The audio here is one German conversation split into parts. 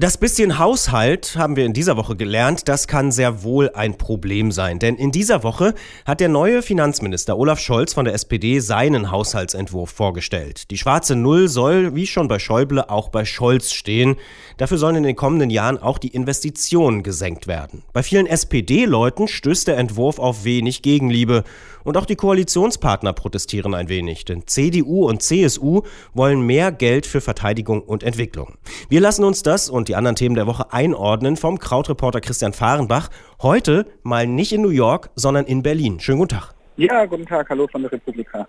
Das bisschen Haushalt haben wir in dieser Woche gelernt, das kann sehr wohl ein Problem sein. Denn in dieser Woche hat der neue Finanzminister Olaf Scholz von der SPD seinen Haushaltsentwurf vorgestellt. Die schwarze Null soll, wie schon bei Schäuble, auch bei Scholz stehen. Dafür sollen in den kommenden Jahren auch die Investitionen gesenkt werden. Bei vielen SPD-Leuten stößt der Entwurf auf wenig Gegenliebe. Und auch die Koalitionspartner protestieren ein wenig, denn CDU und CSU wollen mehr Geld für Verteidigung und Entwicklung. Wir lassen uns das und die anderen Themen der Woche einordnen vom Krautreporter Christian Fahrenbach. Heute mal nicht in New York, sondern in Berlin. Schönen guten Tag. Ja, guten Tag. Hallo von der Republika.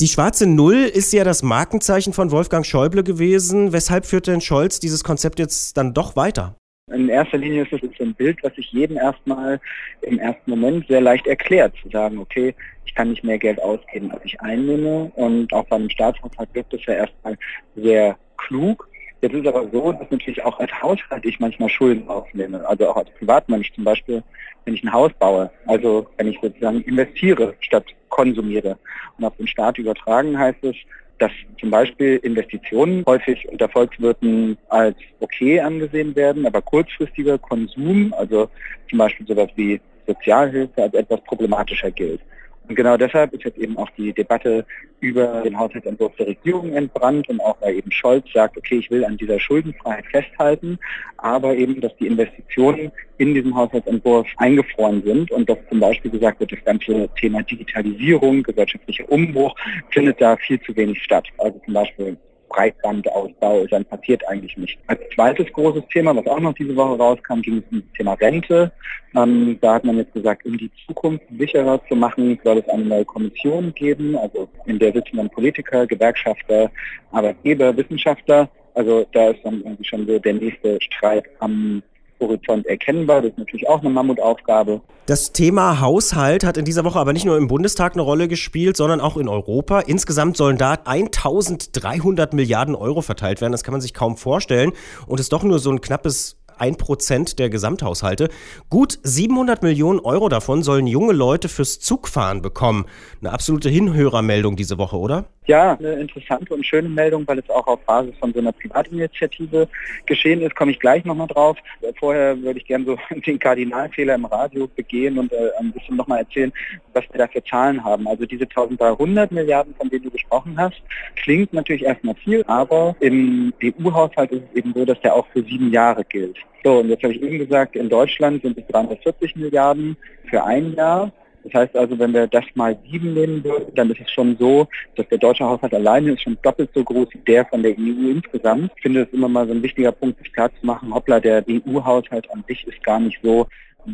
Die schwarze Null ist ja das Markenzeichen von Wolfgang Schäuble gewesen. Weshalb führt denn Scholz dieses Konzept jetzt dann doch weiter? In erster Linie ist es ein Bild, was sich jedem erstmal im ersten Moment sehr leicht erklärt, zu sagen, okay, ich kann nicht mehr Geld ausgeben, als ich einnehme. Und auch bei einem Staatshaushalt wirkt es ja erstmal sehr klug. Jetzt ist aber so, dass natürlich auch als Haushalt ich manchmal Schulden aufnehme. Also auch als Privatmensch zum Beispiel, wenn ich ein Haus baue. Also wenn ich sozusagen investiere statt konsumiere. Und auf den Staat übertragen heißt es, dass zum Beispiel Investitionen häufig unter Volkswirten als okay angesehen werden, aber kurzfristiger Konsum, also zum Beispiel sowas wie Sozialhilfe, als etwas problematischer gilt. Und genau deshalb ist jetzt eben auch die Debatte über den Haushaltsentwurf der Regierung entbrannt und auch weil eben Scholz sagt, okay, ich will an dieser Schuldenfreiheit festhalten, aber eben, dass die Investitionen in diesem Haushaltsentwurf eingefroren sind und dass zum Beispiel gesagt wird, das ganze Thema Digitalisierung, gesellschaftlicher Umbruch findet da viel zu wenig statt. Also zum Beispiel Breitbandausbau dann passiert eigentlich nicht. Als zweites großes Thema, was auch noch diese Woche rauskam, ging es um das Thema Rente. Ähm, da hat man jetzt gesagt, um die Zukunft sicherer zu machen, soll es eine neue Kommission geben, also in der sitzen dann Politiker, Gewerkschafter, Arbeitgeber, Wissenschaftler. Also da ist dann irgendwie schon so der nächste Streit am Horizont erkennbar. Das ist natürlich auch eine Mammutaufgabe. Das Thema Haushalt hat in dieser Woche aber nicht nur im Bundestag eine Rolle gespielt, sondern auch in Europa. Insgesamt sollen da 1300 Milliarden Euro verteilt werden. Das kann man sich kaum vorstellen. Und ist doch nur so ein knappes 1% der Gesamthaushalte. Gut 700 Millionen Euro davon sollen junge Leute fürs Zugfahren bekommen. Eine absolute Hinhörermeldung diese Woche, oder? Ja, eine interessante und schöne Meldung, weil es auch auf Basis von so einer Privatinitiative geschehen ist, komme ich gleich nochmal drauf. Vorher würde ich gerne so den Kardinalfehler im Radio begehen und äh, ein bisschen nochmal erzählen, was wir da für Zahlen haben. Also diese 1300 Milliarden, von denen du gesprochen hast, klingt natürlich erstmal viel, aber im EU-Haushalt ist es eben so, dass der auch für sieben Jahre gilt. So, und jetzt habe ich eben gesagt, in Deutschland sind es 340 Milliarden für ein Jahr. Das heißt also, wenn wir das mal sieben nehmen würden, dann ist es schon so, dass der deutsche Haushalt alleine ist schon doppelt so groß wie der von der EU insgesamt. Ich finde es immer mal so ein wichtiger Punkt, sich klar zu machen, hoppla, der EU-Haushalt an sich ist gar nicht so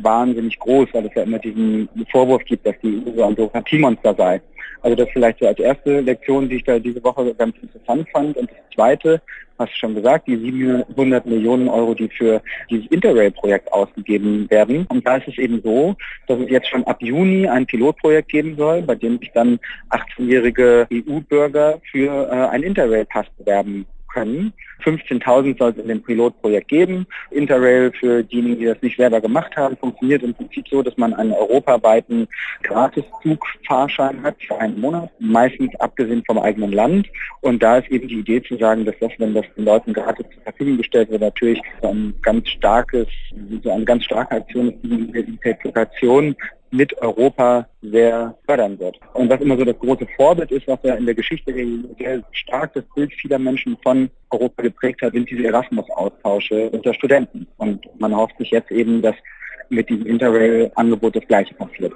wahnsinnig groß, weil es ja immer diesen Vorwurf gibt, dass die EU so ein Bürokratiemonster sei. Also das vielleicht so als erste Lektion, die ich da diese Woche ganz interessant fand. Und das zweite, hast du schon gesagt, die 700 Millionen Euro, die für dieses Interrail-Projekt ausgegeben werden. Und da ist es eben so, dass es jetzt schon ab Juni ein Pilotprojekt geben soll, bei dem sich dann 18-jährige EU-Bürger für äh, ein Interrail-Pass bewerben können. 15.000 soll es in dem Pilotprojekt geben. Interrail für diejenigen, die das nicht selber gemacht haben, funktioniert im Prinzip so, dass man einen europaweiten Gratiszugfahrschein hat für einen Monat, meistens abgesehen vom eigenen Land. Und da ist eben die Idee zu sagen, dass das, wenn das den Leuten gratis zur Verfügung gestellt wird, natürlich so ein ganz starkes, so eine ganz starke Aktion ist, die Identifikation mit Europa sehr fördern wird. Und was immer so das große Vorbild ist, was ja in der Geschichte sehr stark das Bild vieler Menschen von Europa geprägt hat, sind diese Erasmus-Austausche unter Studenten. Und man hofft sich jetzt eben, dass mit diesem Interrail-Angebot das Gleiche passiert.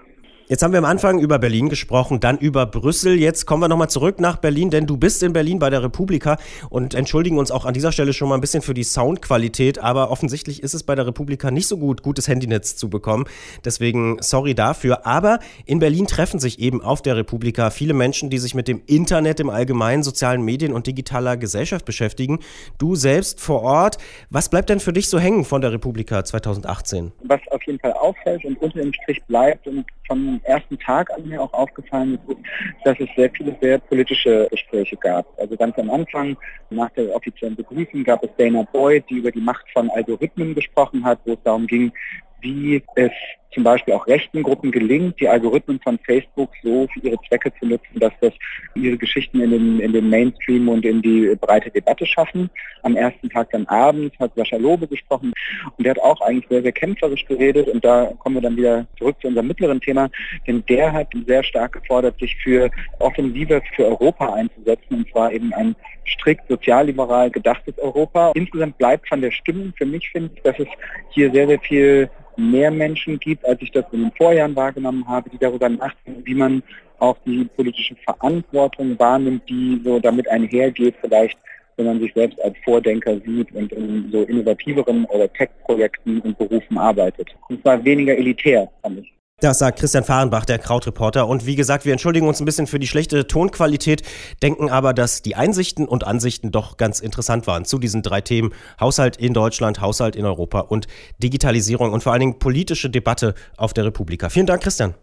Jetzt haben wir am Anfang über Berlin gesprochen, dann über Brüssel. Jetzt kommen wir nochmal zurück nach Berlin, denn du bist in Berlin bei der Republika und entschuldigen uns auch an dieser Stelle schon mal ein bisschen für die Soundqualität, aber offensichtlich ist es bei der Republika nicht so gut, gutes Handynetz zu bekommen. Deswegen sorry dafür. Aber in Berlin treffen sich eben auf der Republika viele Menschen, die sich mit dem Internet im Allgemeinen, sozialen Medien und digitaler Gesellschaft beschäftigen. Du selbst vor Ort, was bleibt denn für dich so hängen von der Republika 2018? Was auf jeden Fall auffällt und unter dem Strich bleibt und vom ersten Tag an mir auch aufgefallen ist, dass es sehr viele sehr politische Gespräche gab. Also ganz am Anfang, nach der offiziellen Begrüßung, gab es Dana Boyd, die über die Macht von Algorithmen gesprochen hat, wo es darum ging, wie es zum Beispiel auch rechten Gruppen gelingt, die Algorithmen von Facebook so für ihre Zwecke zu nutzen, dass das ihre Geschichten in den, in den Mainstream und in die breite Debatte schaffen. Am ersten Tag dann abends hat Sascha Lobe gesprochen und der hat auch eigentlich sehr, sehr kämpferisch geredet und da kommen wir dann wieder zurück zu unserem mittleren Thema, denn der hat sehr stark gefordert, sich für Offensive für Europa einzusetzen und zwar eben ein strikt sozialliberal gedachtes Europa. Insgesamt bleibt von der Stimmung für mich, finde ich, dass es hier sehr, sehr viel mehr Menschen gibt, als ich das in den Vorjahren wahrgenommen habe, die darüber nachdenken, wie man auch die politische Verantwortung wahrnimmt, die so damit einhergeht, vielleicht wenn man sich selbst als Vordenker sieht und in so innovativeren oder Tech-Projekten und Berufen arbeitet. Und zwar weniger elitär, fand ich. Das sagt Christian Fahrenbach, der Krautreporter. Und wie gesagt, wir entschuldigen uns ein bisschen für die schlechte Tonqualität, denken aber, dass die Einsichten und Ansichten doch ganz interessant waren zu diesen drei Themen. Haushalt in Deutschland, Haushalt in Europa und Digitalisierung und vor allen Dingen politische Debatte auf der Republika. Vielen Dank, Christian.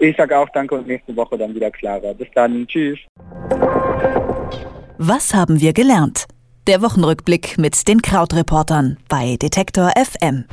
Ich sage auch danke und nächste Woche dann wieder klarer. Bis dann. Tschüss. Was haben wir gelernt? Der Wochenrückblick mit den Krautreportern bei Detektor FM.